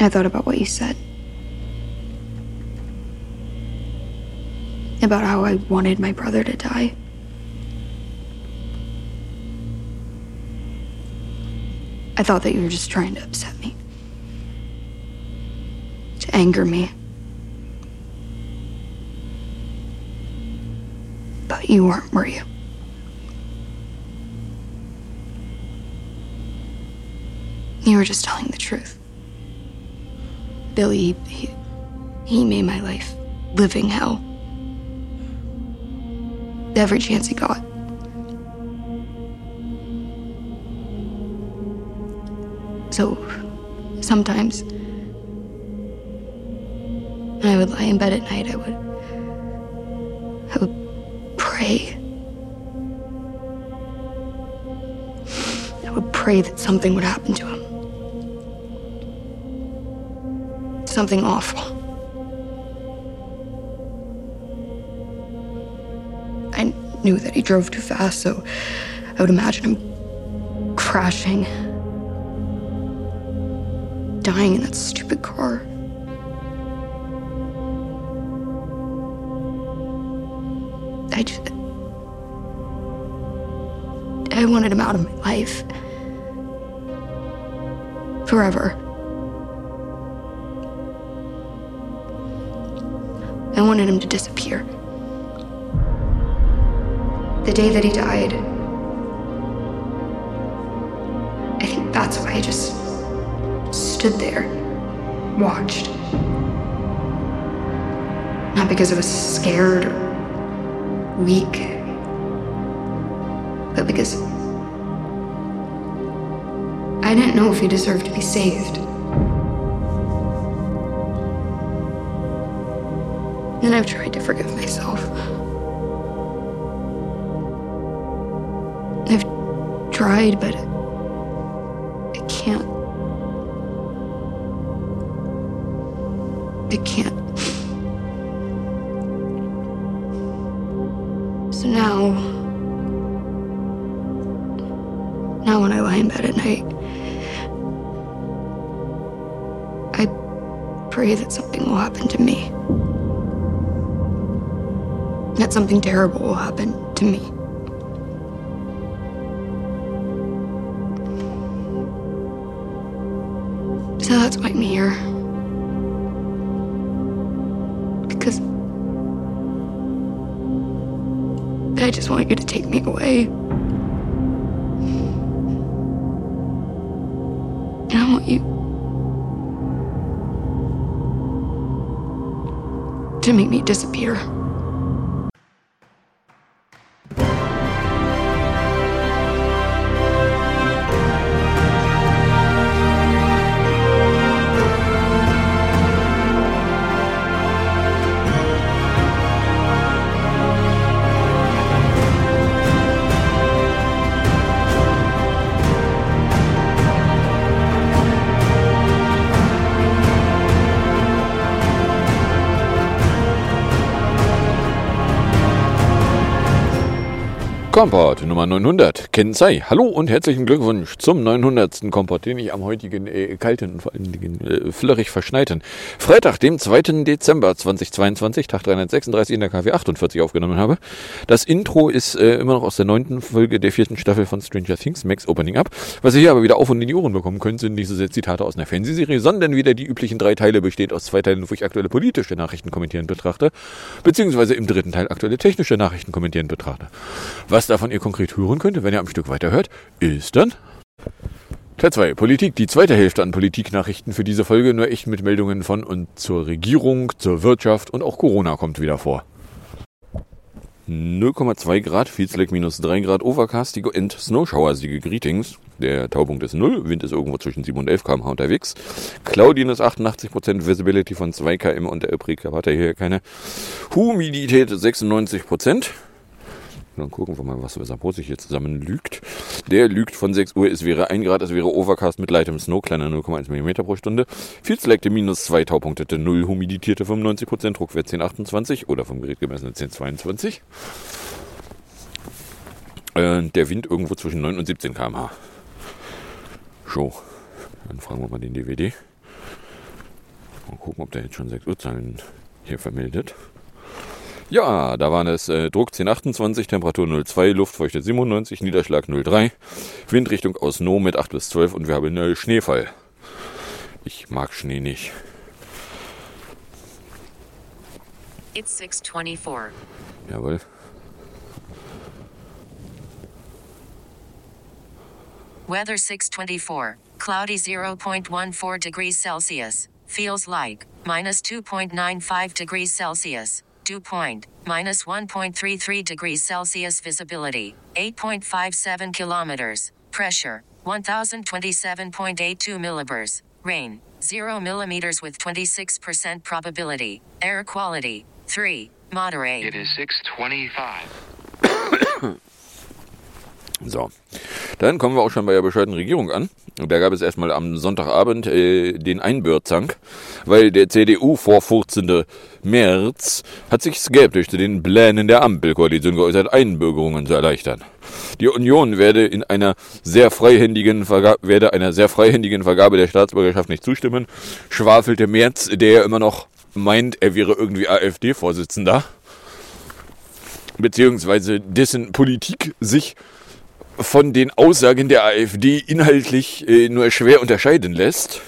I thought about what you said. About how I wanted my brother to die. I thought that you were just trying to upset me. To anger me. But you weren't, were you? You were just telling the truth. Billy, he, he made my life living hell. Every chance he got. So sometimes when I would lie in bed at night, I would I would pray. I would pray that something would happen to him. Something awful. I knew that he drove too fast, so I would imagine him crashing dying in that stupid car. I just. I wanted him out of my life. Forever. I wanted him to disappear. The day that he died, I think that's why I just stood there, watched. Not because I was scared or weak, but because I didn't know if he deserved to be saved. And I've tried to forgive myself. I've tried, but something terrible will happen to me. So that's why I'm here. Because I just want you to take me away. And I want you to make me disappear. Kompott Nummer 900. Kensei. Hallo und herzlichen Glückwunsch zum 900. Kompott, den ich am heutigen äh, kalten und vor allen Dingen äh, flirrig verschneiten Freitag, dem 2. Dezember 2022, Tag 336 in der KW 48 aufgenommen habe. Das Intro ist äh, immer noch aus der neunten Folge der vierten Staffel von Stranger Things, Max Opening Up. Was ihr hier aber wieder auf und in die Ohren bekommen könnt, sind nicht so sehr Zitate aus einer Fernsehserie, sondern wieder die üblichen drei Teile besteht aus zwei Teilen, wo ich aktuelle politische Nachrichten kommentieren betrachte, beziehungsweise im dritten Teil aktuelle technische Nachrichten kommentieren betrachte. Was davon ihr konkret hören könnt, wenn ihr am Stück weiterhört, ist dann Teil 2. Politik. Die zweite Hälfte an Politiknachrichten für diese Folge, nur echt mit Meldungen von und zur Regierung, zur Wirtschaft und auch Corona kommt wieder vor. 0,2 Grad, Feedslack minus 3 Grad, overcastige and snowshowersige Greetings. Der Taupunkt ist 0, Wind ist irgendwo zwischen 7 und 11 km/h unterwegs. Cloudiness 88%, Visibility von 2 km und der Übrige hat er hier keine. Humidität 96%. Dann gucken wir mal, was Sapo sich hier zusammen lügt. Der lügt von 6 Uhr, es wäre 1 Grad, es wäre Overcast mit leichtem Snow, kleiner 0,1 mm pro Stunde. Viel Selecte minus 2 Taupunkte, 0 humiditierte 95%, Druckwert 1028 oder vom Gerät gemessen 1022. Äh, der Wind irgendwo zwischen 9 und 17 km/h. So, dann fragen wir mal den DVD. Mal gucken, ob der jetzt schon 6 Uhrzahlen hier vermeldet. Ja, da waren es äh, Druck 1028, Temperatur 02, Luftfeuchte 97, Niederschlag 03, Windrichtung aus No mit 8 bis 12 und wir haben einen Schneefall. Ich mag Schnee nicht. It's 624. Jawohl. Weather 624. Cloudy 0.14 degrees Celsius. Feels like minus 2.95 degrees Celsius. Dew point minus 1.33 degrees Celsius. Visibility 8.57 kilometers. Pressure 1027.82 millibars. Rain 0 millimeters with 26% probability. Air quality 3. Moderate. It is 625. So, dann kommen wir auch schon bei der bescheuerten Regierung an. Da gab es erstmal am Sonntagabend äh, den Einbürzank, weil der CDU-vorfurzende Merz hat sich skeptisch zu den Plänen der Ampelkoalition geäußert, Einbürgerungen zu erleichtern. Die Union werde in einer sehr freihändigen Vergabe, werde einer sehr freihändigen Vergabe der Staatsbürgerschaft nicht zustimmen, schwafelte Merz, der ja immer noch meint, er wäre irgendwie AfD-Vorsitzender, beziehungsweise dessen Politik sich von den Aussagen der AfD inhaltlich äh, nur schwer unterscheiden lässt.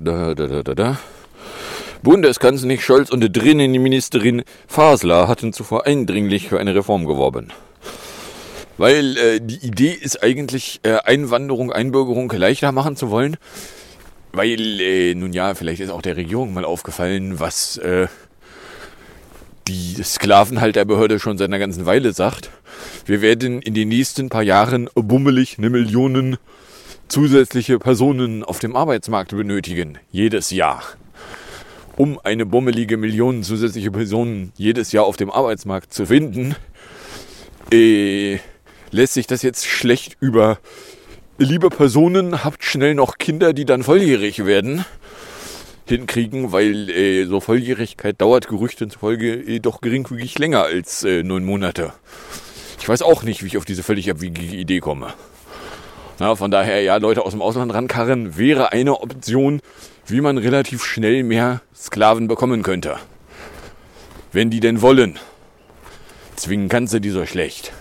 Da, da, da, da, da. Bundeskanzlerin Scholz und Drinnenministerin Fasler hatten zuvor eindringlich für eine Reform geworben. Weil äh, die Idee ist eigentlich, äh, Einwanderung, Einbürgerung leichter machen zu wollen. Weil, äh, nun ja, vielleicht ist auch der Regierung mal aufgefallen, was äh, die Sklavenhalterbehörde schon seit einer ganzen Weile sagt. Wir werden in den nächsten paar Jahren bummelig eine Million zusätzliche Personen auf dem Arbeitsmarkt benötigen. Jedes Jahr. Um eine bummelige Million zusätzliche Personen jedes Jahr auf dem Arbeitsmarkt zu finden, äh, lässt sich das jetzt schlecht über liebe Personen, habt schnell noch Kinder, die dann volljährig werden, hinkriegen, weil äh, so Volljährigkeit dauert Gerüchten zufolge äh, doch geringfügig länger als äh, neun Monate. Ich weiß auch nicht, wie ich auf diese völlig abwegige Idee komme. Na, von daher, ja, Leute aus dem Ausland rankarren wäre eine Option, wie man relativ schnell mehr Sklaven bekommen könnte. Wenn die denn wollen. Zwingen kannst du die so schlecht.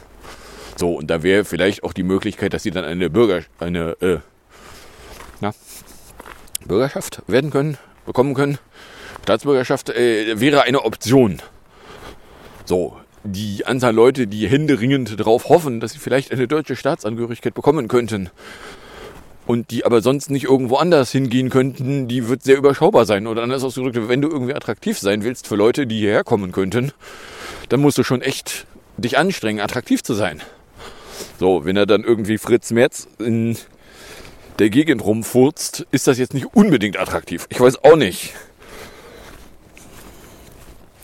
So, und da wäre vielleicht auch die Möglichkeit, dass sie dann eine Bürger, eine, äh, na, Bürgerschaft werden können, bekommen können. Staatsbürgerschaft äh, wäre eine Option. So, die Anzahl Leute, die händeringend darauf hoffen, dass sie vielleicht eine deutsche Staatsangehörigkeit bekommen könnten und die aber sonst nicht irgendwo anders hingehen könnten, die wird sehr überschaubar sein. Oder anders ausgedrückt, wenn du irgendwie attraktiv sein willst für Leute, die hierher kommen könnten, dann musst du schon echt dich anstrengen, attraktiv zu sein. So, wenn er dann irgendwie Fritz Merz in der Gegend rumfurzt, ist das jetzt nicht unbedingt attraktiv. Ich weiß auch nicht.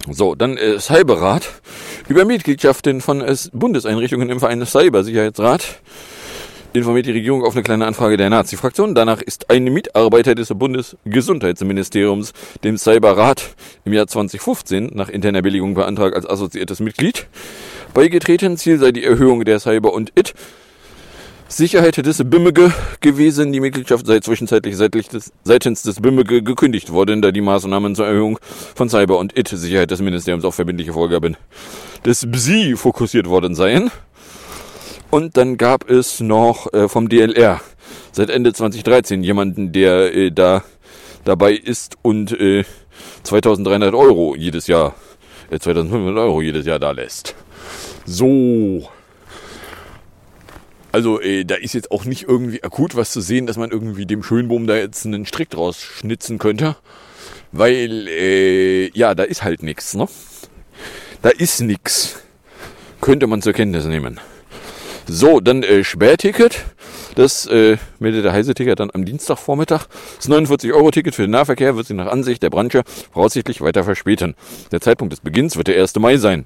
So, dann äh, Cyberrat. Über Mitgliedschaften von äh, Bundeseinrichtungen im Verein Cybersicherheitsrat informiert die Regierung auf eine kleine Anfrage der Nazi-Fraktion. Danach ist ein Mitarbeiter des Bundesgesundheitsministeriums dem Cyberrat im Jahr 2015 nach interner Billigung beantragt als assoziiertes Mitglied beigetreten. Ziel sei die Erhöhung der Cyber- und IT Sicherheit des BIMMEGE gewesen. Die Mitgliedschaft sei zwischenzeitlich seitens des BIMMEGE gekündigt worden, da die Maßnahmen zur Erhöhung von Cyber- und IT-Sicherheit des Ministeriums auf verbindliche Vorgaben des BSI fokussiert worden seien. Und dann gab es noch äh, vom DLR seit Ende 2013 jemanden, der äh, da dabei ist und äh, 2300 Euro jedes Jahr, äh, 2500 Euro jedes Jahr da lässt. So. Also äh, da ist jetzt auch nicht irgendwie akut was zu sehen, dass man irgendwie dem Schönbohm da jetzt einen Strick draus schnitzen könnte. Weil, äh, ja, da ist halt nichts, ne? Da ist nichts. Könnte man zur Kenntnis nehmen. So, dann äh, Sperrticket. Das äh, meldet der Heise-Ticket dann am Dienstagvormittag. Das 49-Euro-Ticket für den Nahverkehr wird sich nach Ansicht der Branche voraussichtlich weiter verspäten. Der Zeitpunkt des Beginns wird der 1. Mai sein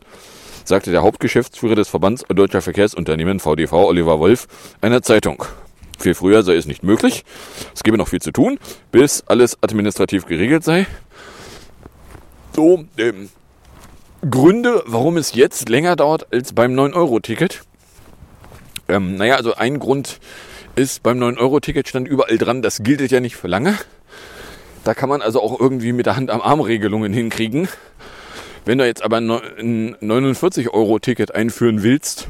sagte der Hauptgeschäftsführer des Verbands Deutscher Verkehrsunternehmen VDV Oliver Wolf einer Zeitung. Viel früher sei es nicht möglich. Es gebe noch viel zu tun, bis alles administrativ geregelt sei. So, ähm, Gründe, warum es jetzt länger dauert als beim 9-Euro-Ticket. Ähm, naja, also ein Grund ist, beim 9-Euro-Ticket stand überall dran, das gilt ja nicht für lange. Da kann man also auch irgendwie mit der Hand am Arm Regelungen hinkriegen. Wenn du jetzt aber ein 49-Euro-Ticket einführen willst,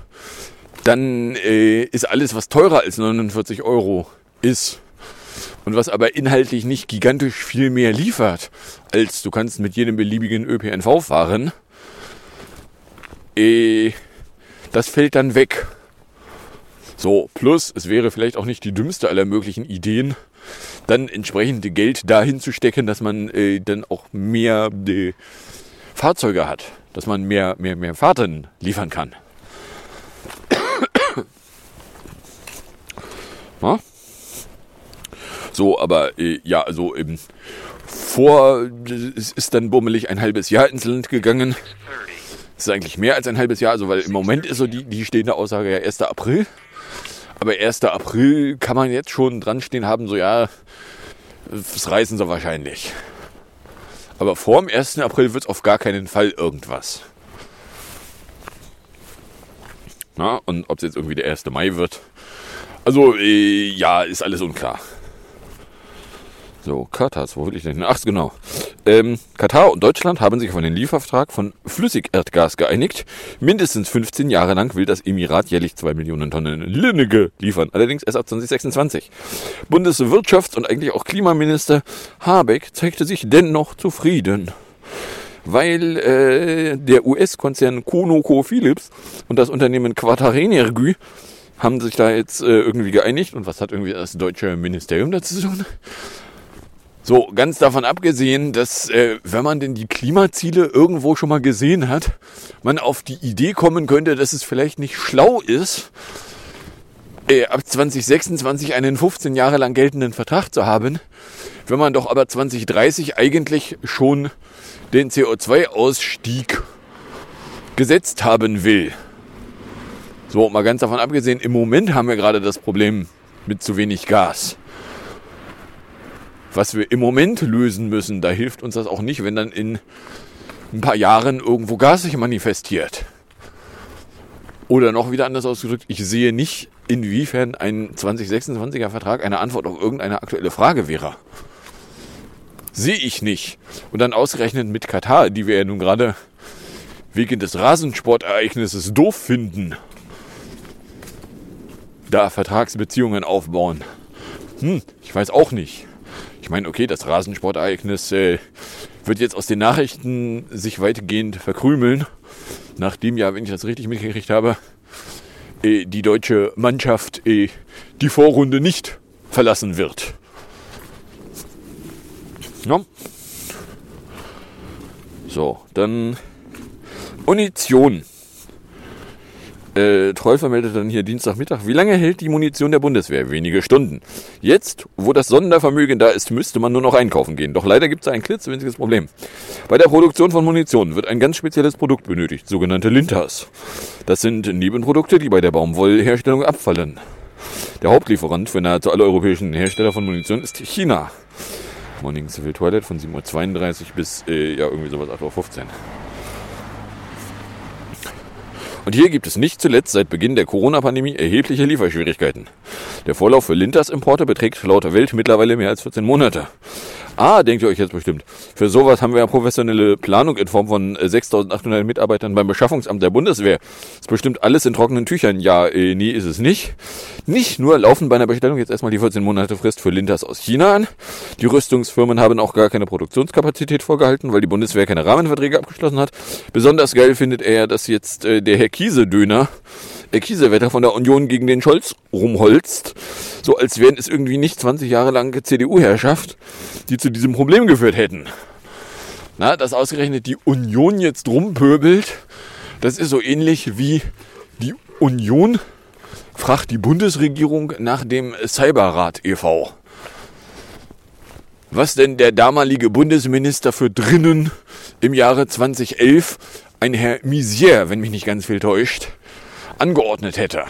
dann äh, ist alles, was teurer als 49 Euro ist und was aber inhaltlich nicht gigantisch viel mehr liefert, als du kannst mit jedem beliebigen ÖPNV fahren, äh, das fällt dann weg. So, plus es wäre vielleicht auch nicht die dümmste aller möglichen Ideen, dann entsprechende Geld dahin zu stecken, dass man äh, dann auch mehr äh, Fahrzeuge hat, dass man mehr, mehr, mehr Fahrten liefern kann. Na? So, aber äh, ja, also eben vor, es ist dann bummelig ein halbes Jahr ins Land gegangen. Es ist eigentlich mehr als ein halbes Jahr, also weil im Moment ist so die, die stehende Aussage ja 1. April. Aber 1. April kann man jetzt schon dran stehen haben, so ja, das reißen sie wahrscheinlich. Aber vor dem 1. April wird es auf gar keinen Fall irgendwas. Na, und ob es jetzt irgendwie der 1. Mai wird. Also, äh, ja, ist alles unklar. So, Katar, wo will ich denn? Ach, genau. Ähm, Katar und Deutschland haben sich auf einen Liefervertrag von Flüssigerdgas geeinigt. Mindestens 15 Jahre lang will das Emirat jährlich 2 Millionen Tonnen Linnige liefern. Allerdings erst ab 2026. Bundeswirtschafts- und eigentlich auch Klimaminister Habeck zeigte sich dennoch zufrieden. Weil äh, der US-Konzern ConocoPhillips und das Unternehmen Quatarenergy haben sich da jetzt äh, irgendwie geeinigt. Und was hat irgendwie das deutsche Ministerium dazu zu tun? So, ganz davon abgesehen, dass äh, wenn man denn die Klimaziele irgendwo schon mal gesehen hat, man auf die Idee kommen könnte, dass es vielleicht nicht schlau ist, äh, ab 2026 einen 15 Jahre lang geltenden Vertrag zu haben, wenn man doch aber 2030 eigentlich schon den CO2-Ausstieg gesetzt haben will. So, mal ganz davon abgesehen, im Moment haben wir gerade das Problem mit zu wenig Gas was wir im Moment lösen müssen, da hilft uns das auch nicht, wenn dann in ein paar Jahren irgendwo Gas sich manifestiert. Oder noch wieder anders ausgedrückt, ich sehe nicht, inwiefern ein 2026er Vertrag eine Antwort auf irgendeine aktuelle Frage wäre. Sehe ich nicht. Und dann ausgerechnet mit Katar, die wir ja nun gerade wegen des Rasensportereignisses doof finden, da Vertragsbeziehungen aufbauen. Hm, ich weiß auch nicht. Ich meine, okay, das Rasensportereignis äh, wird jetzt aus den Nachrichten sich weitgehend verkrümeln, nachdem ja, wenn ich das richtig mitgekriegt habe, äh, die deutsche Mannschaft äh, die Vorrunde nicht verlassen wird. Ja. So, dann Munition. Äh, Troll vermeldet dann hier Dienstagmittag. Wie lange hält die Munition der Bundeswehr? Wenige Stunden. Jetzt, wo das Sondervermögen da ist, müsste man nur noch einkaufen gehen. Doch leider gibt es ein klitzewinziges Problem. Bei der Produktion von Munition wird ein ganz spezielles Produkt benötigt, sogenannte Lintas. Das sind Nebenprodukte, die bei der Baumwollherstellung abfallen. Der Hauptlieferant für nahezu alle europäischen Hersteller von Munition ist China. Morning Civil Toilet von 7.32 Uhr bis, äh, ja, irgendwie sowas 8.15 Uhr. Und hier gibt es nicht zuletzt seit Beginn der Corona-Pandemie erhebliche Lieferschwierigkeiten. Der Vorlauf für Lintas-Importe beträgt laut Welt mittlerweile mehr als 14 Monate. Ah, denkt ihr euch jetzt bestimmt. Für sowas haben wir ja professionelle Planung in Form von 6800 äh, Mitarbeitern beim Beschaffungsamt der Bundeswehr. Ist bestimmt alles in trockenen Tüchern. Ja, äh, nee, ist es nicht. Nicht nur laufen bei einer Bestellung jetzt erstmal die 14 Monate Frist für Lintas aus China an. Die Rüstungsfirmen haben auch gar keine Produktionskapazität vorgehalten, weil die Bundeswehr keine Rahmenverträge abgeschlossen hat. Besonders geil findet er, dass jetzt äh, der Herr Kiese-Döner Kiesewetter von der Union gegen den Scholz rumholzt, so als wären es irgendwie nicht 20 Jahre lang CDU-Herrschaft, die zu diesem Problem geführt hätten. Na, dass ausgerechnet die Union jetzt rumpöbelt, das ist so ähnlich wie die Union fragt die Bundesregierung nach dem Cyberrat e.V. Was denn der damalige Bundesminister für Drinnen im Jahre 2011, ein Herr Misier, wenn mich nicht ganz viel täuscht, angeordnet hätte.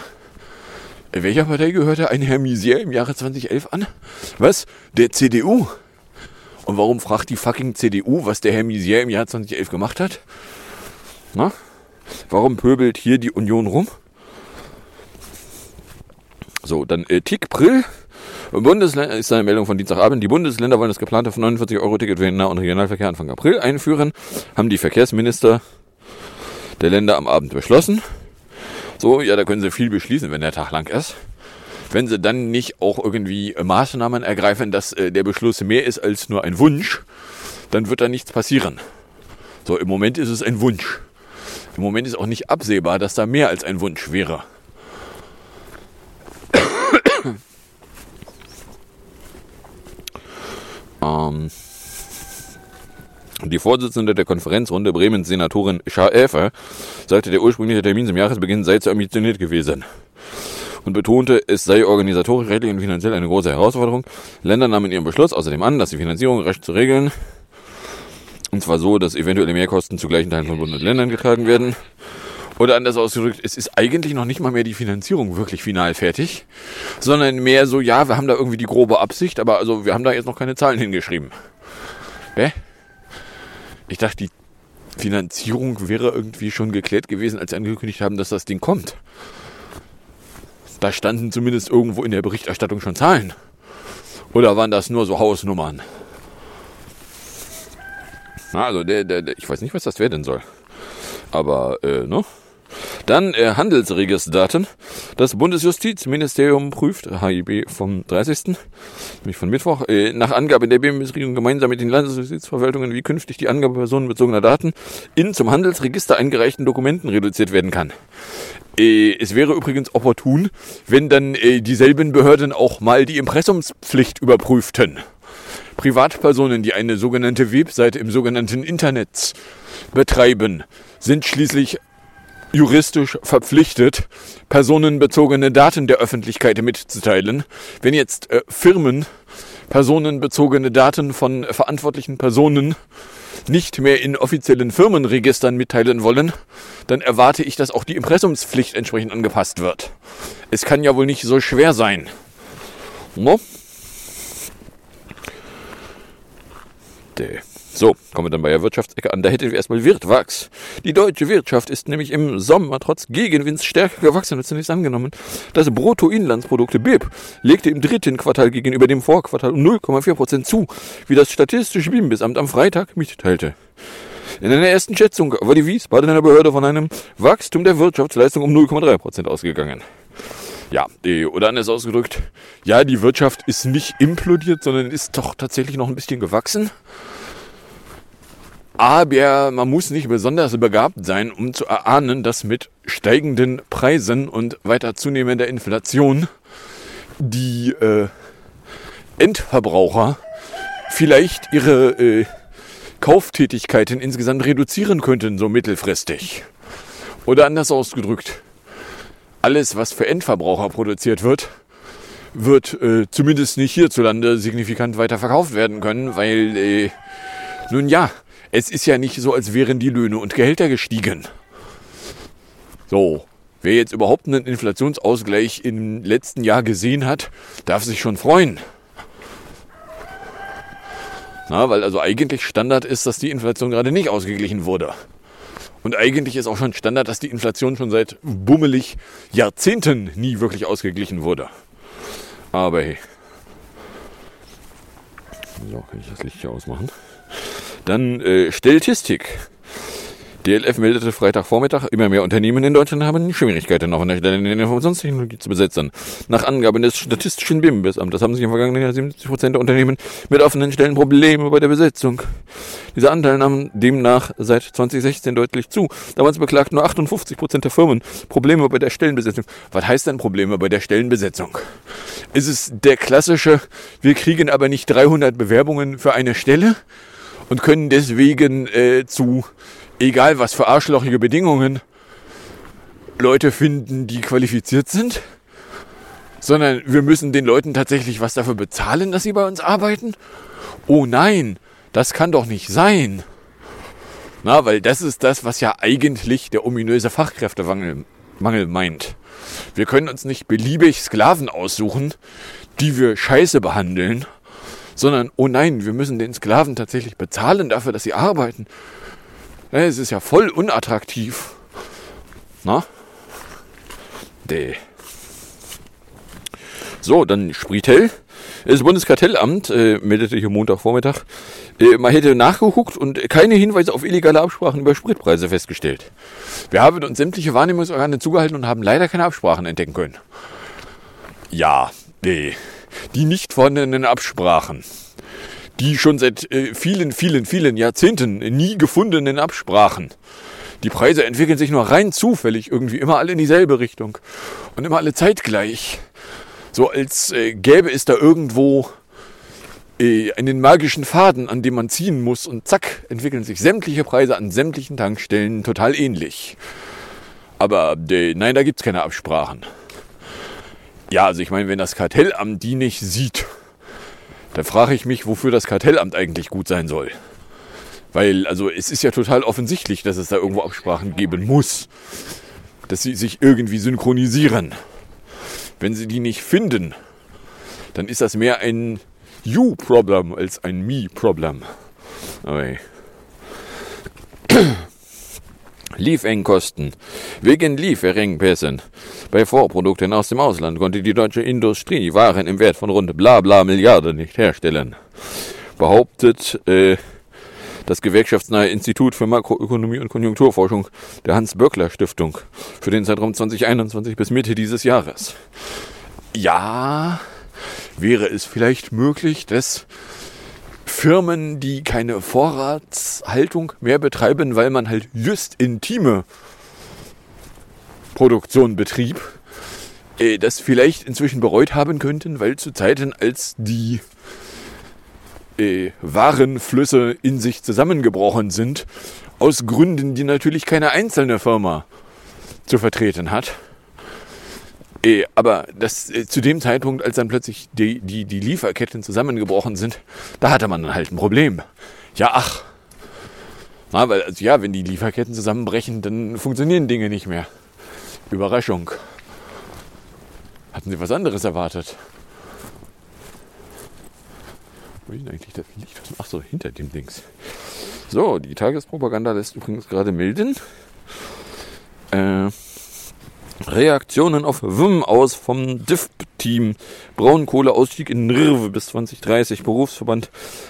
Welcher Partei gehörte ein Herr Misier im Jahre 2011 an? Was? Der CDU? Und warum fragt die fucking CDU, was der Herr Misier im Jahr 2011 gemacht hat? Na? Warum pöbelt hier die Union rum? So, dann äh, Tick Brill Bundesländer ist eine Meldung von Dienstagabend. Die Bundesländer wollen das geplante 49-Euro-Ticket für den Nah- und Regionalverkehr Anfang April einführen. Haben die Verkehrsminister der Länder am Abend beschlossen. So, ja, da können sie viel beschließen, wenn der Tag lang ist. Wenn sie dann nicht auch irgendwie Maßnahmen ergreifen, dass äh, der Beschluss mehr ist als nur ein Wunsch, dann wird da nichts passieren. So, im Moment ist es ein Wunsch. Im Moment ist auch nicht absehbar, dass da mehr als ein Wunsch wäre. ähm, die Vorsitzende der Konferenzrunde Bremens Senatorin Schaäfer sagte, der ursprüngliche Termin zum Jahresbeginn sei zu ambitioniert gewesen und betonte, es sei organisatorisch, rechtlich und finanziell eine große Herausforderung. Länder nahmen ihren Beschluss außerdem an, dass die Finanzierung recht zu regeln, und zwar so, dass eventuelle Mehrkosten zu gleichen Teilen von Bund und Ländern getragen werden. Oder anders ausgedrückt, es ist eigentlich noch nicht mal mehr die Finanzierung wirklich final fertig, sondern mehr so, ja, wir haben da irgendwie die grobe Absicht, aber also wir haben da jetzt noch keine Zahlen hingeschrieben. Hä? Ich dachte, die Finanzierung wäre irgendwie schon geklärt gewesen, als sie angekündigt haben, dass das Ding kommt. Da standen zumindest irgendwo in der Berichterstattung schon Zahlen. Oder waren das nur so Hausnummern? Also der, der, der, ich weiß nicht, was das werden soll. Aber, äh, ne? Dann äh, Handelsregisterdaten. Das Bundesjustizministerium prüft, HIB vom 30., nämlich von Mittwoch, äh, nach Angabe der BMS-Regierung gemeinsam mit den Landesjustizverwaltungen, wie künftig die Angabe personenbezogener Daten in zum Handelsregister eingereichten Dokumenten reduziert werden kann. Äh, es wäre übrigens opportun, wenn dann äh, dieselben Behörden auch mal die Impressumspflicht überprüften. Privatpersonen, die eine sogenannte Webseite im sogenannten Internet betreiben, sind schließlich juristisch verpflichtet, personenbezogene Daten der Öffentlichkeit mitzuteilen. Wenn jetzt äh, Firmen personenbezogene Daten von verantwortlichen Personen nicht mehr in offiziellen Firmenregistern mitteilen wollen, dann erwarte ich, dass auch die Impressumspflicht entsprechend angepasst wird. Es kann ja wohl nicht so schwer sein. No? So, kommen wir dann bei der Wirtschaftsecke an. Da hätten wir erstmal Wirtwachs. Die deutsche Wirtschaft ist nämlich im Sommer trotz Gegenwinds stärker gewachsen als zunächst angenommen. Das Bruttoinlandsprodukt BIP legte im dritten Quartal gegenüber dem Vorquartal um 0,4 Prozent zu, wie das Statistische Bundesamt am Freitag mitteilte. In einer ersten Schätzung war die Wiesbadener Behörde von einem Wachstum der Wirtschaftsleistung um 0,3 Prozent ausgegangen. Ja, oder anders ausgedrückt, ja, die Wirtschaft ist nicht implodiert, sondern ist doch tatsächlich noch ein bisschen gewachsen. Aber man muss nicht besonders begabt sein, um zu erahnen, dass mit steigenden Preisen und weiter zunehmender Inflation die äh, Endverbraucher vielleicht ihre äh, Kauftätigkeiten insgesamt reduzieren könnten, so mittelfristig. Oder anders ausgedrückt, alles, was für Endverbraucher produziert wird, wird äh, zumindest nicht hierzulande signifikant weiter verkauft werden können, weil, äh, nun ja, es ist ja nicht so, als wären die Löhne und Gehälter gestiegen. So, wer jetzt überhaupt einen Inflationsausgleich im letzten Jahr gesehen hat, darf sich schon freuen. Na, weil also eigentlich Standard ist, dass die Inflation gerade nicht ausgeglichen wurde. Und eigentlich ist auch schon Standard, dass die Inflation schon seit bummelig Jahrzehnten nie wirklich ausgeglichen wurde. Aber hey. So, kann ich das Licht hier ausmachen. Dann äh, Statistik. DLF meldete Freitagvormittag, immer mehr Unternehmen in Deutschland haben Schwierigkeiten noch in der Informationstechnologie zu besetzen. Nach Angaben des Statistischen BIMBIS-Amtes haben sich im vergangenen Jahr 70 Prozent der Unternehmen mit offenen Stellen Probleme bei der Besetzung. Dieser Anteil nahm demnach seit 2016 deutlich zu. Damals beklagten nur 58 Prozent der Firmen Probleme bei der Stellenbesetzung. Was heißt denn Probleme bei der Stellenbesetzung? Ist es der klassische, wir kriegen aber nicht 300 Bewerbungen für eine Stelle und können deswegen äh, zu egal was für arschlochige Bedingungen Leute finden, die qualifiziert sind, sondern wir müssen den Leuten tatsächlich was dafür bezahlen, dass sie bei uns arbeiten? Oh nein, das kann doch nicht sein. Na, weil das ist das, was ja eigentlich der ominöse Fachkräftemangel Mangel meint. Wir können uns nicht beliebig Sklaven aussuchen, die wir scheiße behandeln, sondern, oh nein, wir müssen den Sklaven tatsächlich bezahlen dafür, dass sie arbeiten. Es ist ja voll unattraktiv. Na? De. So, dann Spritel. Das Bundeskartellamt äh, meldete hier Montagvormittag, äh, man hätte nachgeguckt und keine Hinweise auf illegale Absprachen über Spritpreise festgestellt. Wir haben uns sämtliche Wahrnehmungsorgane zugehalten und haben leider keine Absprachen entdecken können. Ja, nee. Die nicht vorhandenen Absprachen. Die schon seit äh, vielen, vielen, vielen Jahrzehnten nie gefundenen Absprachen. Die Preise entwickeln sich nur rein zufällig irgendwie immer alle in dieselbe Richtung. Und immer alle zeitgleich. So als äh, gäbe es da irgendwo äh, einen magischen Faden, an dem man ziehen muss und zack, entwickeln sich sämtliche Preise an sämtlichen Tankstellen total ähnlich. Aber äh, nein, da gibt's keine Absprachen. Ja, also ich meine, wenn das Kartellamt die nicht sieht, dann frage ich mich, wofür das Kartellamt eigentlich gut sein soll. Weil, also es ist ja total offensichtlich, dass es da irgendwo Absprachen geben muss. Dass sie sich irgendwie synchronisieren. Wenn sie die nicht finden, dann ist das mehr ein You-Problem als ein Me-Problem. Okay. Lieferengkosten. Wegen Lieferengpässen. Bei Vorprodukten aus dem Ausland konnte die deutsche Industrie Waren im Wert von rund bla bla Milliarden nicht herstellen. Behauptet äh, das gewerkschaftsnahe Institut für Makroökonomie und Konjunkturforschung der Hans-Böckler-Stiftung für den Zeitraum 2021 bis Mitte dieses Jahres. Ja, wäre es vielleicht möglich, dass Firmen, die keine Vorratshaltung mehr betreiben, weil man halt just intime Produktion betrieb, äh, das vielleicht inzwischen bereut haben könnten, weil zu Zeiten, als die äh, Warenflüsse in sich zusammengebrochen sind, aus Gründen, die natürlich keine einzelne Firma zu vertreten hat. Äh, aber das, äh, zu dem Zeitpunkt, als dann plötzlich die, die, die Lieferketten zusammengebrochen sind, da hatte man dann halt ein Problem. Ja, ach. Na, weil, also ja, wenn die Lieferketten zusammenbrechen, dann funktionieren Dinge nicht mehr. Überraschung. Hatten Sie was anderes erwartet? Wo ist denn eigentlich das Licht? Ach so, hinter dem Dings. So, die Tagespropaganda lässt übrigens gerade melden. Äh, Reaktionen auf WIM aus vom DIFP-Team. Braunkohleausstieg in Nirve bis 2030. Berufsverband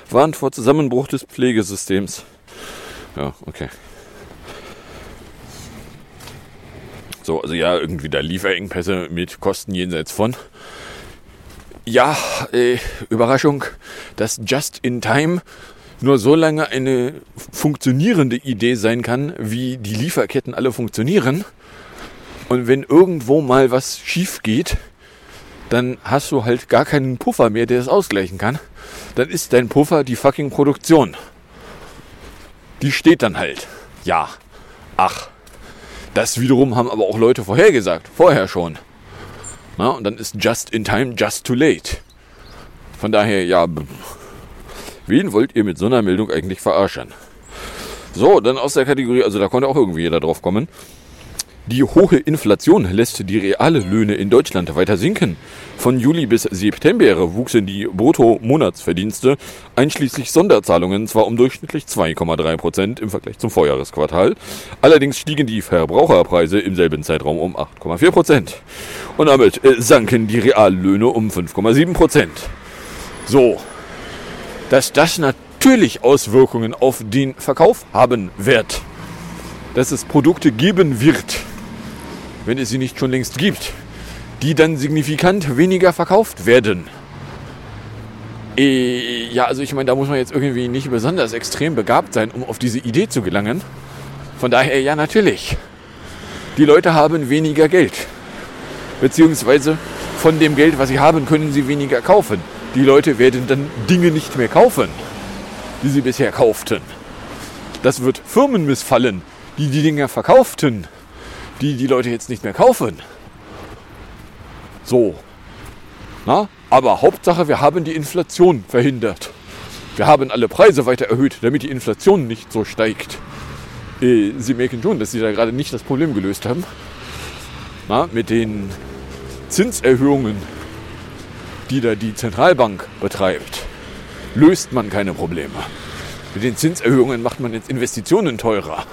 warnt vor Zusammenbruch des Pflegesystems. Ja, okay. So, also ja, irgendwie da Lieferengpässe mit Kosten jenseits von. Ja, äh, Überraschung, dass Just in Time nur so lange eine funktionierende Idee sein kann, wie die Lieferketten alle funktionieren. Und wenn irgendwo mal was schief geht, dann hast du halt gar keinen Puffer mehr, der es ausgleichen kann. Dann ist dein Puffer die fucking Produktion. Die steht dann halt. Ja. Ach. Das wiederum haben aber auch Leute vorhergesagt. Vorher schon. Na, und dann ist just in time, just too late. Von daher, ja, wen wollt ihr mit so einer Meldung eigentlich verarschen? So, dann aus der Kategorie, also da konnte auch irgendwie jeder drauf kommen. Die hohe Inflation lässt die reale Löhne in Deutschland weiter sinken. Von Juli bis September wuchsen die Brutto-Monatsverdienste einschließlich Sonderzahlungen zwar um durchschnittlich 2,3 Prozent im Vergleich zum Vorjahresquartal, allerdings stiegen die Verbraucherpreise im selben Zeitraum um 8,4 Prozent. Und damit äh, sanken die Reallöhne um 5,7 Prozent. So, dass das natürlich Auswirkungen auf den Verkauf haben wird. Dass es Produkte geben wird, wenn es sie nicht schon längst gibt, die dann signifikant weniger verkauft werden. Äh, ja, also ich meine, da muss man jetzt irgendwie nicht besonders extrem begabt sein, um auf diese Idee zu gelangen. Von daher, ja, natürlich. Die Leute haben weniger Geld. Beziehungsweise von dem Geld, was sie haben, können sie weniger kaufen. Die Leute werden dann Dinge nicht mehr kaufen, die sie bisher kauften. Das wird Firmen missfallen, die die Dinger verkauften die die Leute jetzt nicht mehr kaufen. So. Na? Aber Hauptsache, wir haben die Inflation verhindert. Wir haben alle Preise weiter erhöht, damit die Inflation nicht so steigt. Äh, Sie merken schon, dass Sie da gerade nicht das Problem gelöst haben. Na, mit den Zinserhöhungen, die da die Zentralbank betreibt, löst man keine Probleme. Mit den Zinserhöhungen macht man jetzt Investitionen teurer.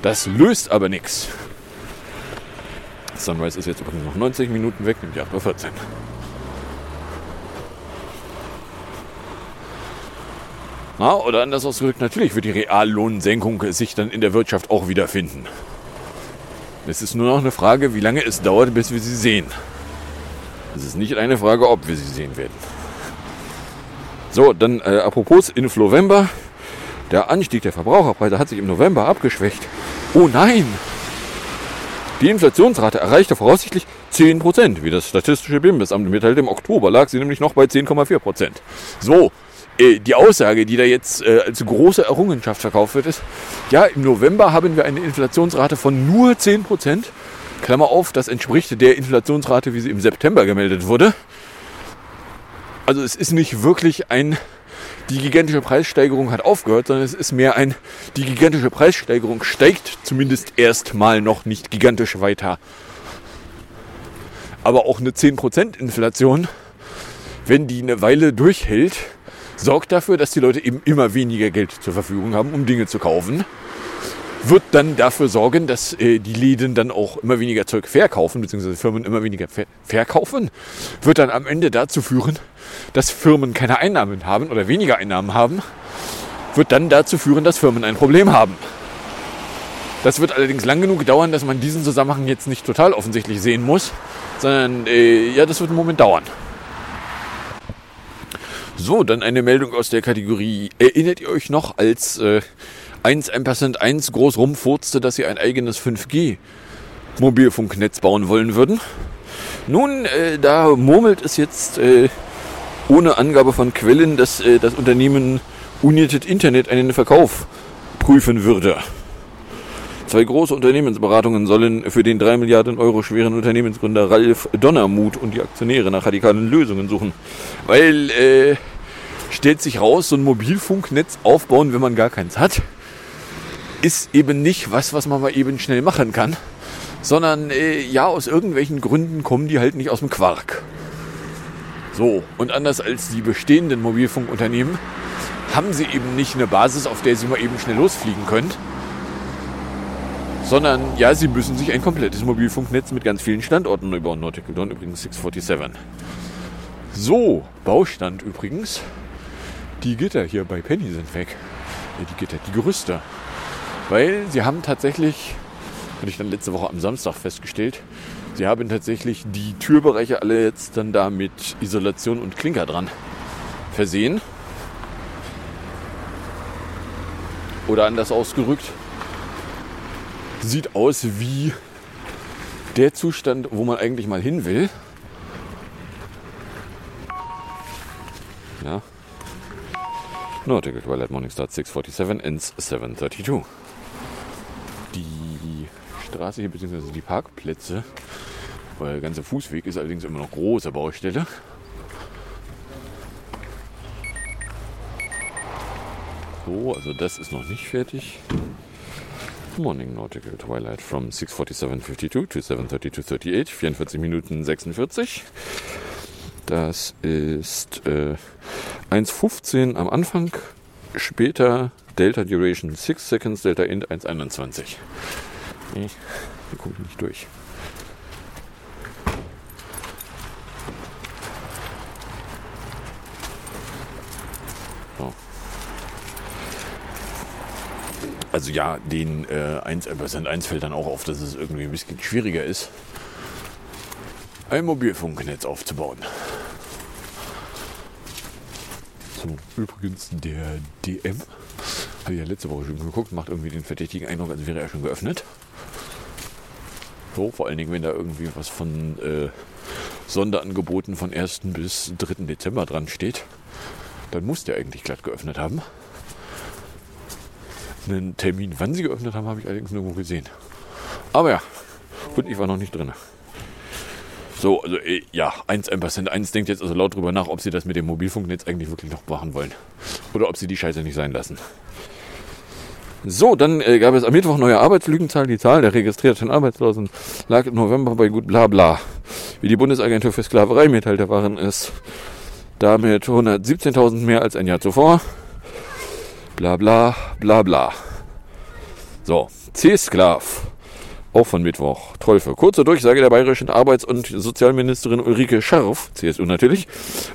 Das löst aber nichts. Sunrise ist jetzt übrigens noch 90 Minuten weg, nämlich 8.14 Uhr. Na, oder anders ausgedrückt, natürlich wird die Reallohnsenkung sich dann in der Wirtschaft auch wiederfinden. Es ist nur noch eine Frage, wie lange es dauert, bis wir sie sehen. Es ist nicht eine Frage, ob wir sie sehen werden. So, dann äh, apropos Inflovember. Der Anstieg der Verbraucherpreise hat sich im November abgeschwächt. Oh nein! Die Inflationsrate erreichte voraussichtlich 10%, wie das Statistische Bundesamt mitteilt. Im Oktober lag sie nämlich noch bei 10,4%. So, äh, die Aussage, die da jetzt äh, als große Errungenschaft verkauft wird, ist, ja, im November haben wir eine Inflationsrate von nur 10%. Klammer auf, das entspricht der Inflationsrate, wie sie im September gemeldet wurde. Also es ist nicht wirklich ein, die gigantische Preissteigerung hat aufgehört, sondern es ist mehr ein, die gigantische Preissteigerung steigt zumindest erstmal noch nicht gigantisch weiter. Aber auch eine 10% Inflation, wenn die eine Weile durchhält, sorgt dafür, dass die Leute eben immer weniger Geld zur Verfügung haben, um Dinge zu kaufen. Wird dann dafür sorgen, dass äh, die Läden dann auch immer weniger Zeug verkaufen, beziehungsweise Firmen immer weniger ver verkaufen. Wird dann am Ende dazu führen, dass Firmen keine Einnahmen haben oder weniger Einnahmen haben. Wird dann dazu führen, dass Firmen ein Problem haben. Das wird allerdings lang genug dauern, dass man diesen Zusammenhang jetzt nicht total offensichtlich sehen muss, sondern äh, ja, das wird einen Moment dauern. So, dann eine Meldung aus der Kategorie. Erinnert ihr euch noch, als äh, 1 Ampersand 1 groß rumfurzte, dass sie ein eigenes 5G Mobilfunknetz bauen wollen würden? Nun, äh, da murmelt es jetzt äh, ohne Angabe von Quellen, dass äh, das Unternehmen United Internet einen Verkauf prüfen würde. Zwei große Unternehmensberatungen sollen für den 3 Milliarden Euro schweren Unternehmensgründer Ralf Donnermuth und die Aktionäre nach radikalen Lösungen suchen. Weil, äh, stellt sich raus, so ein Mobilfunknetz aufbauen, wenn man gar keins hat, ist eben nicht was, was man mal eben schnell machen kann, sondern äh, ja, aus irgendwelchen Gründen kommen die halt nicht aus dem Quark. So, und anders als die bestehenden Mobilfunkunternehmen haben sie eben nicht eine Basis, auf der sie mal eben schnell losfliegen können, sondern ja, sie müssen sich ein komplettes Mobilfunknetz mit ganz vielen Standorten neu bauen. Nautical Dawn übrigens 647. So, Baustand übrigens. Die Gitter hier bei Penny sind weg. Ja, die Gitter, die Gerüste. Weil sie haben tatsächlich, hatte ich dann letzte Woche am Samstag festgestellt, sie haben tatsächlich die Türbereiche alle jetzt dann da mit Isolation und Klinker dran versehen. Oder anders ausgerückt, sieht aus wie der Zustand, wo man eigentlich mal hin will. Ja. Nautical Twilight Morningstar 647 ends 732. Die Straße hier, beziehungsweise die Parkplätze, weil der ganze Fußweg ist allerdings immer noch große Baustelle. So, also das ist noch nicht fertig. Morning Nautical Twilight from 647.52 to 732.38, 44 Minuten 46. Das ist äh, 1.15 am Anfang, später Delta Duration 6 Seconds, Delta Int 1.21. Nee, wir gucken nicht durch. So. Also ja, den äh, 1 Percent 1 fällt dann auch auf, dass es irgendwie ein bisschen schwieriger ist, ein Mobilfunknetz aufzubauen. So, übrigens der DM, habe ich ja letzte Woche schon geguckt, macht irgendwie den verdächtigen Eindruck, als wäre er schon geöffnet. So, vor allen Dingen, wenn da irgendwie was von äh, Sonderangeboten von 1. bis 3. Dezember dran steht, dann muss der eigentlich glatt geöffnet haben. Einen Termin, wann sie geöffnet haben, habe ich allerdings nirgendwo gesehen. Aber ja, gut, ich war noch nicht drin. So, also äh, ja, 1 Ampersand 1 denkt jetzt also laut drüber nach, ob sie das mit dem Mobilfunknetz eigentlich wirklich noch machen wollen. Oder ob sie die Scheiße nicht sein lassen. So, dann äh, gab es am Mittwoch neue Arbeitslügenzahl. Die Zahl der registrierten Arbeitslosen lag im November bei gut bla bla. Wie die Bundesagentur für Sklaverei mitteilte, waren es damit 117.000 mehr als ein Jahr zuvor. Bla bla bla bla. So, C-Sklav Auch von Mittwoch. Trolfe. Kurze Durchsage der bayerischen Arbeits- und Sozialministerin Ulrike Scharf, CSU natürlich.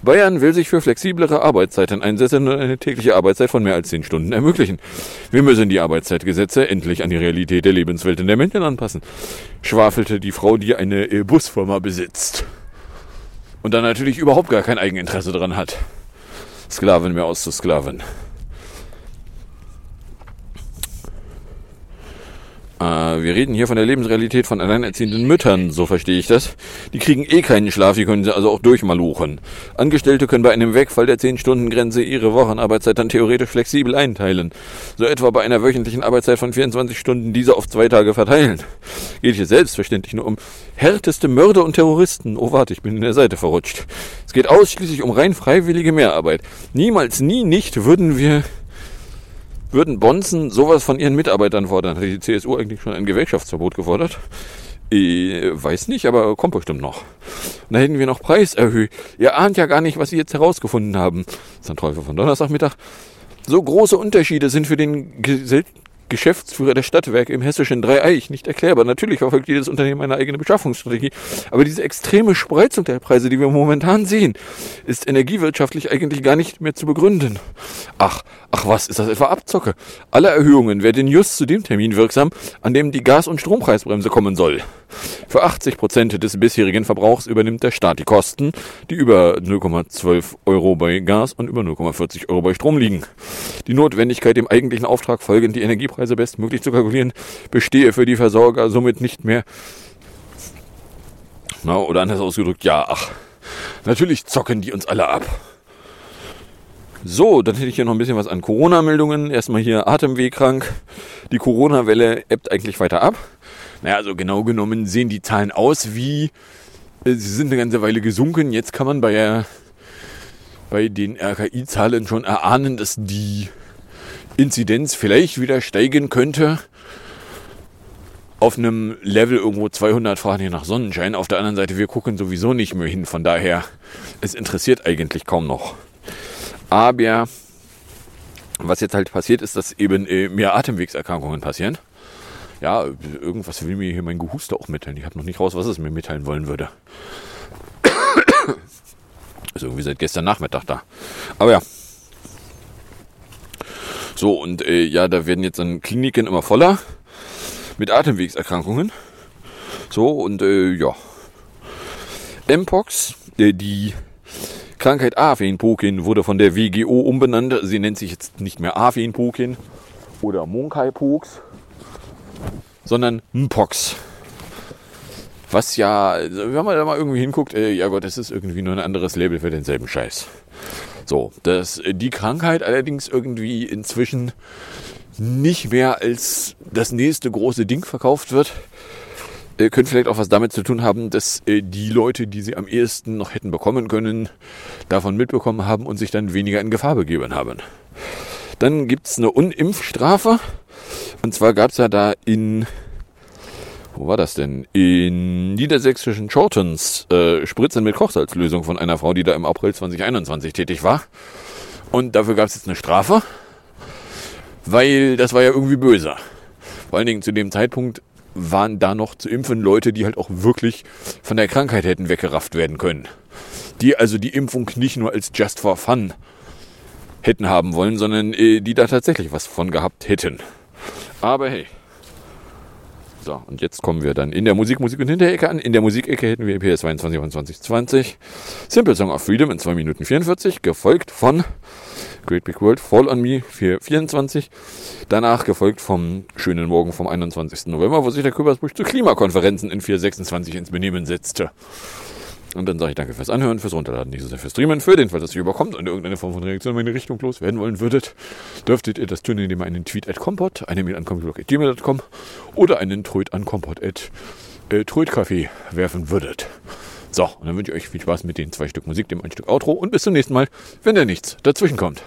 Bayern will sich für flexiblere Arbeitszeiten einsetzen und eine tägliche Arbeitszeit von mehr als 10 Stunden ermöglichen. Wir müssen die Arbeitszeitgesetze endlich an die Realität der Lebenswelten der Menschen anpassen. Schwafelte die Frau, die eine äh, Busfirma besitzt. Und dann natürlich überhaupt gar kein Eigeninteresse daran hat. Sklaven mehr auszusklaven. Äh, wir reden hier von der Lebensrealität von alleinerziehenden Müttern, so verstehe ich das. Die kriegen eh keinen Schlaf, die können sie also auch durchmaluchen. Angestellte können bei einem Wegfall der 10-Stunden-Grenze ihre Wochenarbeitszeit dann theoretisch flexibel einteilen. So etwa bei einer wöchentlichen Arbeitszeit von 24 Stunden diese auf zwei Tage verteilen. Geht hier selbstverständlich nur um härteste Mörder und Terroristen. Oh warte, ich bin in der Seite verrutscht. Es geht ausschließlich um rein freiwillige Mehrarbeit. Niemals, nie, nicht würden wir würden Bonzen sowas von ihren Mitarbeitern fordern? Hat die CSU eigentlich schon ein Gewerkschaftsverbot gefordert? Ich weiß nicht, aber kommt bestimmt noch. Und da hätten wir noch Preiserhöhung. Ihr ahnt ja gar nicht, was sie jetzt herausgefunden haben. Das ist ein Teufel von Donnerstagmittag. So große Unterschiede sind für den Geschäftsführer der Stadtwerke im hessischen Dreieich nicht erklärbar. Natürlich verfolgt jedes Unternehmen eine eigene Beschaffungsstrategie. Aber diese extreme Spreizung der Preise, die wir momentan sehen, ist energiewirtschaftlich eigentlich gar nicht mehr zu begründen. Ach, ach was, ist das etwa Abzocke? Alle Erhöhungen werden just zu dem Termin wirksam, an dem die Gas- und Strompreisbremse kommen soll. Für 80 Prozent des bisherigen Verbrauchs übernimmt der Staat die Kosten, die über 0,12 Euro bei Gas und über 0,40 Euro bei Strom liegen. Die Notwendigkeit, dem eigentlichen Auftrag folgend die Energiepreise bestmöglich zu kalkulieren, bestehe für die Versorger somit nicht mehr. Na, oder anders ausgedrückt, ja, ach. Natürlich zocken die uns alle ab. So, dann hätte ich hier noch ein bisschen was an Corona-Meldungen. Erstmal hier Atemweh krank. Die Corona-Welle ebbt eigentlich weiter ab. Naja, also genau genommen sehen die Zahlen aus wie, äh, sie sind eine ganze Weile gesunken. Jetzt kann man bei, äh, bei den RKI-Zahlen schon erahnen, dass die Inzidenz vielleicht wieder steigen könnte. Auf einem Level irgendwo 200 fahren hier nach Sonnenschein. Auf der anderen Seite, wir gucken sowieso nicht mehr hin. Von daher, es interessiert eigentlich kaum noch. Aber was jetzt halt passiert, ist, dass eben äh, mehr Atemwegserkrankungen passieren. Ja, irgendwas will mir hier mein Gehuster auch mitteilen. Ich habe noch nicht raus, was es mir mitteilen wollen würde. Ist irgendwie seit gestern Nachmittag da. Aber ja. So, und äh, ja, da werden jetzt dann Kliniken immer voller mit Atemwegserkrankungen. So, und äh, ja. Mpox, äh, die Krankheit Afenpokin wurde von der WGO umbenannt. Sie nennt sich jetzt nicht mehr Afenpokin oder Monkeypox, sondern Mpox. Was ja, wenn man da mal irgendwie hinguckt, äh, ja Gott, das ist irgendwie nur ein anderes Label für denselben Scheiß. So, dass die Krankheit allerdings irgendwie inzwischen nicht mehr als das nächste große Ding verkauft wird, äh, könnte vielleicht auch was damit zu tun haben, dass äh, die Leute, die sie am ehesten noch hätten bekommen können, davon mitbekommen haben und sich dann weniger in Gefahr begeben haben. Dann gibt's eine Unimpfstrafe. Und zwar gab's ja da in, wo war das denn? In niedersächsischen Shortens äh, Spritzen mit Kochsalzlösung von einer Frau, die da im April 2021 tätig war. Und dafür gab's jetzt eine Strafe, weil das war ja irgendwie böse. Vor allen Dingen zu dem Zeitpunkt waren da noch zu impfen Leute, die halt auch wirklich von der Krankheit hätten weggerafft werden können. Die also die Impfung nicht nur als just for fun hätten haben wollen, sondern äh, die da tatsächlich was von gehabt hätten. Aber hey. So, und jetzt kommen wir dann in der Musik, Musik und Hinterecke an. In der Musikecke hätten wir PS 22 von 2020. Simple Song of Freedom in 2 Minuten 44, gefolgt von Great Big World Fall on Me für 24. Danach gefolgt vom schönen Morgen vom 21. November, wo sich der Köbersbusch zu Klimakonferenzen in 426 ins Benehmen setzte. Und dann sage ich danke fürs Anhören, fürs Runterladen, so sehr fürs Streamen. Für den Fall, dass ihr überkommt und irgendeine Form von Reaktion in meine Richtung loswerden wollen würdet, dürftet ihr das tun, indem ihr einen Tweet at Compot, eine Mail an compot.gmail.com oder einen Tweet an Compot at äh, werfen würdet. So, und dann wünsche ich euch viel Spaß mit den zwei Stück Musik, dem ein Stück Outro und bis zum nächsten Mal, wenn da nichts dazwischen kommt.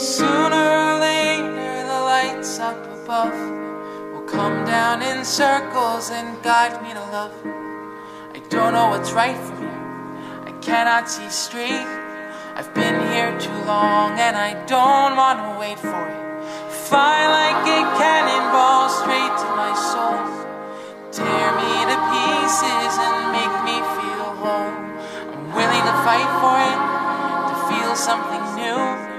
Sooner or later, the lights up above will come down in circles and guide me to love. I don't know what's right for here, I cannot see straight. I've been here too long and I don't wanna wait for it. Fly like a cannonball straight to my soul. Tear me to pieces and make me feel whole. I'm willing to fight for it, to feel something new,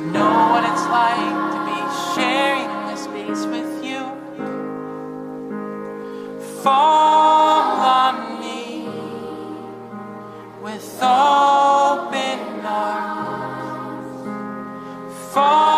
know what it's like to be sharing this space with you. Fall on me with open arms. Fall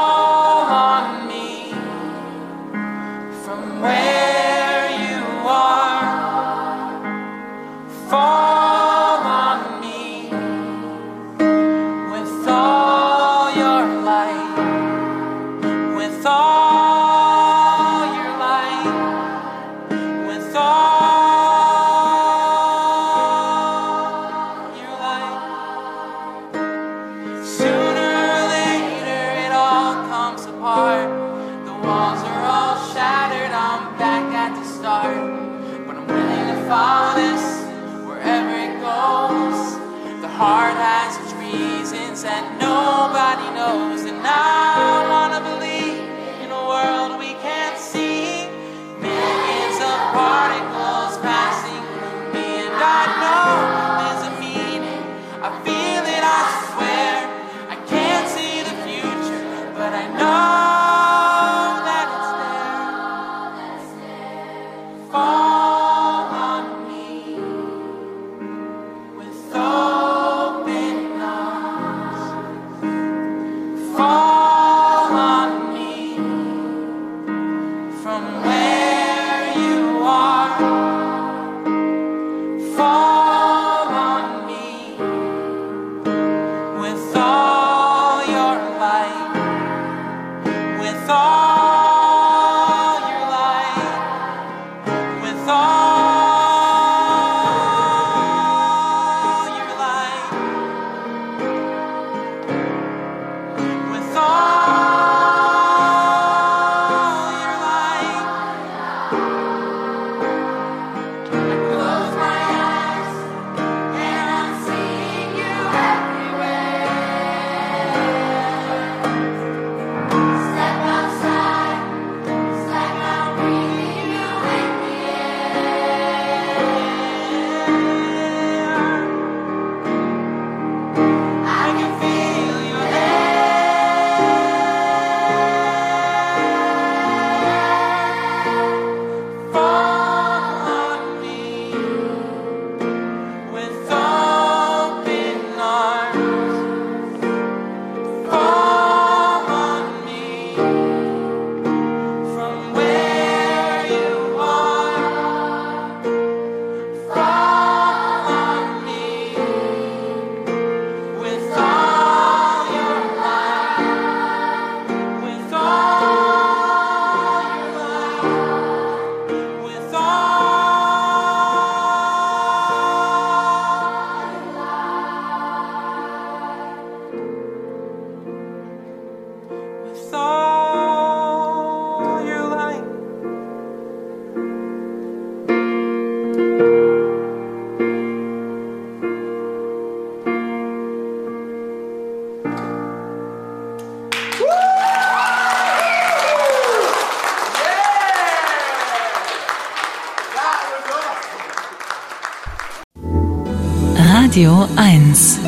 1.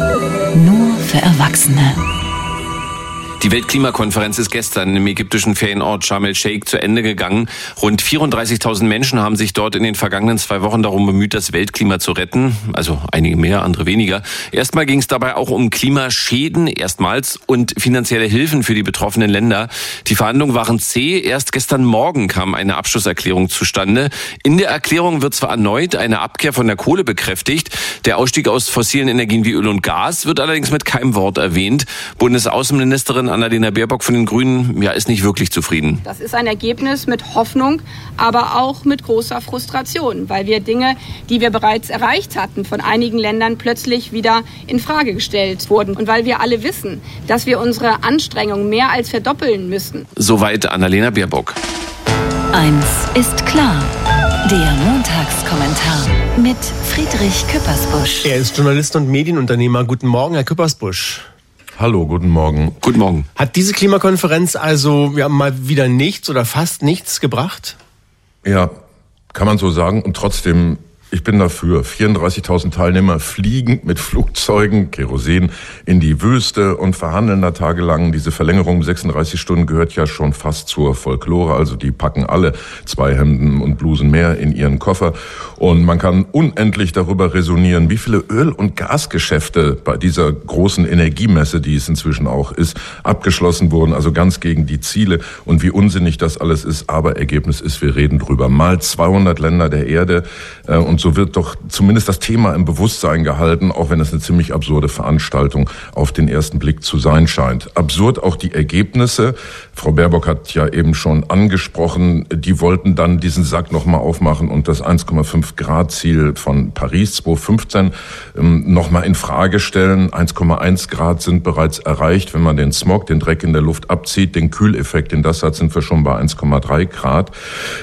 Nur für Erwachsene. Weltklimakonferenz ist gestern im ägyptischen Ferienort Sharm el-Sheikh zu Ende gegangen. Rund 34.000 Menschen haben sich dort in den vergangenen zwei Wochen darum bemüht, das Weltklima zu retten. Also einige mehr, andere weniger. Erstmal ging es dabei auch um Klimaschäden, erstmals, und finanzielle Hilfen für die betroffenen Länder. Die Verhandlungen waren zäh. Erst gestern Morgen kam eine Abschlusserklärung zustande. In der Erklärung wird zwar erneut eine Abkehr von der Kohle bekräftigt. Der Ausstieg aus fossilen Energien wie Öl und Gas wird allerdings mit keinem Wort erwähnt. Bundesaußenministerin Annalena Baerbock von den Grünen ja, ist nicht wirklich zufrieden. Das ist ein Ergebnis mit Hoffnung, aber auch mit großer Frustration, weil wir Dinge, die wir bereits erreicht hatten, von einigen Ländern plötzlich wieder in Frage gestellt wurden. Und weil wir alle wissen, dass wir unsere Anstrengungen mehr als verdoppeln müssen. Soweit Annalena Baerbock. Eins ist klar. Der Montagskommentar mit Friedrich Küppersbusch. Er ist Journalist und Medienunternehmer. Guten Morgen, Herr Küppersbusch. Hallo, guten Morgen. Guten Morgen. Hat diese Klimakonferenz also ja, mal wieder nichts oder fast nichts gebracht? Ja, kann man so sagen. Und trotzdem ich bin dafür. 34.000 Teilnehmer fliegen mit Flugzeugen, Kerosin, in die Wüste und verhandeln da tagelang. Diese Verlängerung um 36 Stunden gehört ja schon fast zur Folklore. Also die packen alle zwei Hemden und Blusen mehr in ihren Koffer. Und man kann unendlich darüber resonieren, wie viele Öl- und Gasgeschäfte bei dieser großen Energiemesse, die es inzwischen auch ist, abgeschlossen wurden. Also ganz gegen die Ziele und wie unsinnig das alles ist. Aber Ergebnis ist, wir reden drüber. Mal 200 Länder der Erde äh, und so wird doch zumindest das Thema im Bewusstsein gehalten, auch wenn es eine ziemlich absurde Veranstaltung auf den ersten Blick zu sein scheint. Absurd auch die Ergebnisse. Frau Baerbock hat ja eben schon angesprochen, die wollten dann diesen Sack nochmal aufmachen und das 1,5 Grad Ziel von Paris 2015 ähm, nochmal in Frage stellen. 1,1 Grad sind bereits erreicht. Wenn man den Smog, den Dreck in der Luft abzieht, den Kühleffekt, den das hat, sind wir schon bei 1,3 Grad.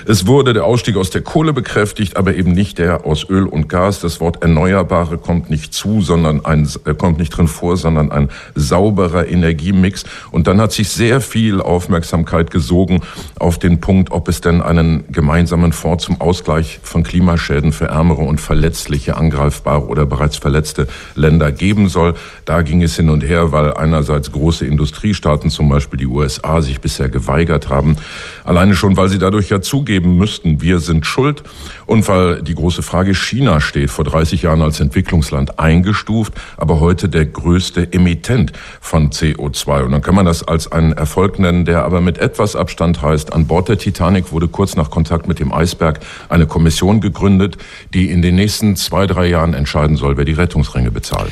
Es wurde der Ausstieg aus der Kohle bekräftigt, aber eben nicht der aus Öl und Gas. Das Wort Erneuerbare kommt nicht zu, sondern ein, äh, kommt nicht drin vor, sondern ein sauberer Energiemix. Und dann hat sich sehr viel Aufmerksamkeit gesogen auf den Punkt, ob es denn einen gemeinsamen Fonds zum Ausgleich von Klimaschäden für ärmere und verletzliche, angreifbare oder bereits verletzte Länder geben soll. Da ging es hin und her, weil einerseits große Industriestaaten, zum Beispiel die USA, sich bisher geweigert haben. Alleine schon, weil sie dadurch ja zugeben müssten, wir sind schuld und weil die große Frage China steht, vor 30 Jahren als Entwicklungsland eingestuft, aber heute der größte Emittent von CO2. Und dann kann man das als einen Erfolg nennen, der aber mit etwas Abstand heißt, an Bord der Titanic wurde kurz nach Kontakt mit dem Eisberg eine Kommission gegründet, die in den nächsten zwei, drei Jahren entscheiden soll, wer die Rettungsringe bezahlt.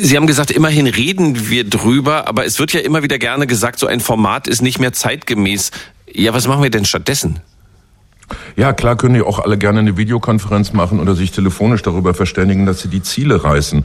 Sie haben gesagt, immerhin reden wir drüber, aber es wird ja immer wieder gerne gesagt, so ein Format ist nicht mehr zeitgemäß. Ja, was machen wir denn stattdessen? Ja, klar können die auch alle gerne eine Videokonferenz machen oder sich telefonisch darüber verständigen, dass sie die Ziele reißen.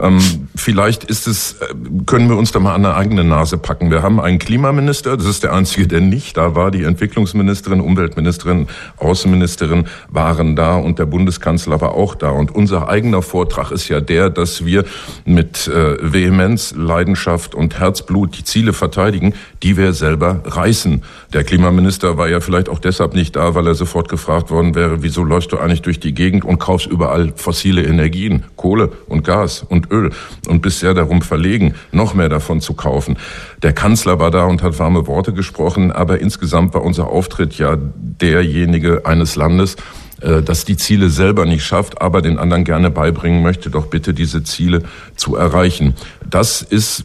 Ähm, vielleicht ist es, äh, können wir uns da mal an der eigenen Nase packen. Wir haben einen Klimaminister, das ist der einzige, der nicht da war. Die Entwicklungsministerin, Umweltministerin, Außenministerin waren da und der Bundeskanzler war auch da. Und unser eigener Vortrag ist ja der, dass wir mit äh, Vehemenz, Leidenschaft und Herzblut die Ziele verteidigen, die wir selber reißen. Der Klimaminister war ja vielleicht auch deshalb nicht da, weil er sofort gefragt worden wäre, wieso läufst du eigentlich durch die Gegend und kaufst überall fossile Energien, Kohle und Gas und Öl und bist sehr darum verlegen, noch mehr davon zu kaufen. Der Kanzler war da und hat warme Worte gesprochen, aber insgesamt war unser Auftritt ja derjenige eines Landes, äh, das die Ziele selber nicht schafft, aber den anderen gerne beibringen möchte, doch bitte diese Ziele zu erreichen. Das ist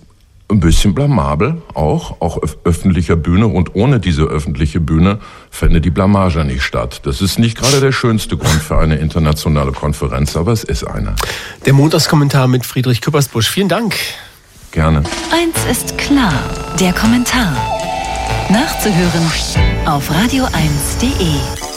ein bisschen blamabel, auch, auch auf öffentlicher Bühne. Und ohne diese öffentliche Bühne fände die Blamage nicht statt. Das ist nicht gerade der schönste Grund für eine internationale Konferenz, aber es ist einer. Der Montagskommentar mit Friedrich Küppersbusch. Vielen Dank. Gerne. Eins ist klar, der Kommentar. Nachzuhören auf radio1.de.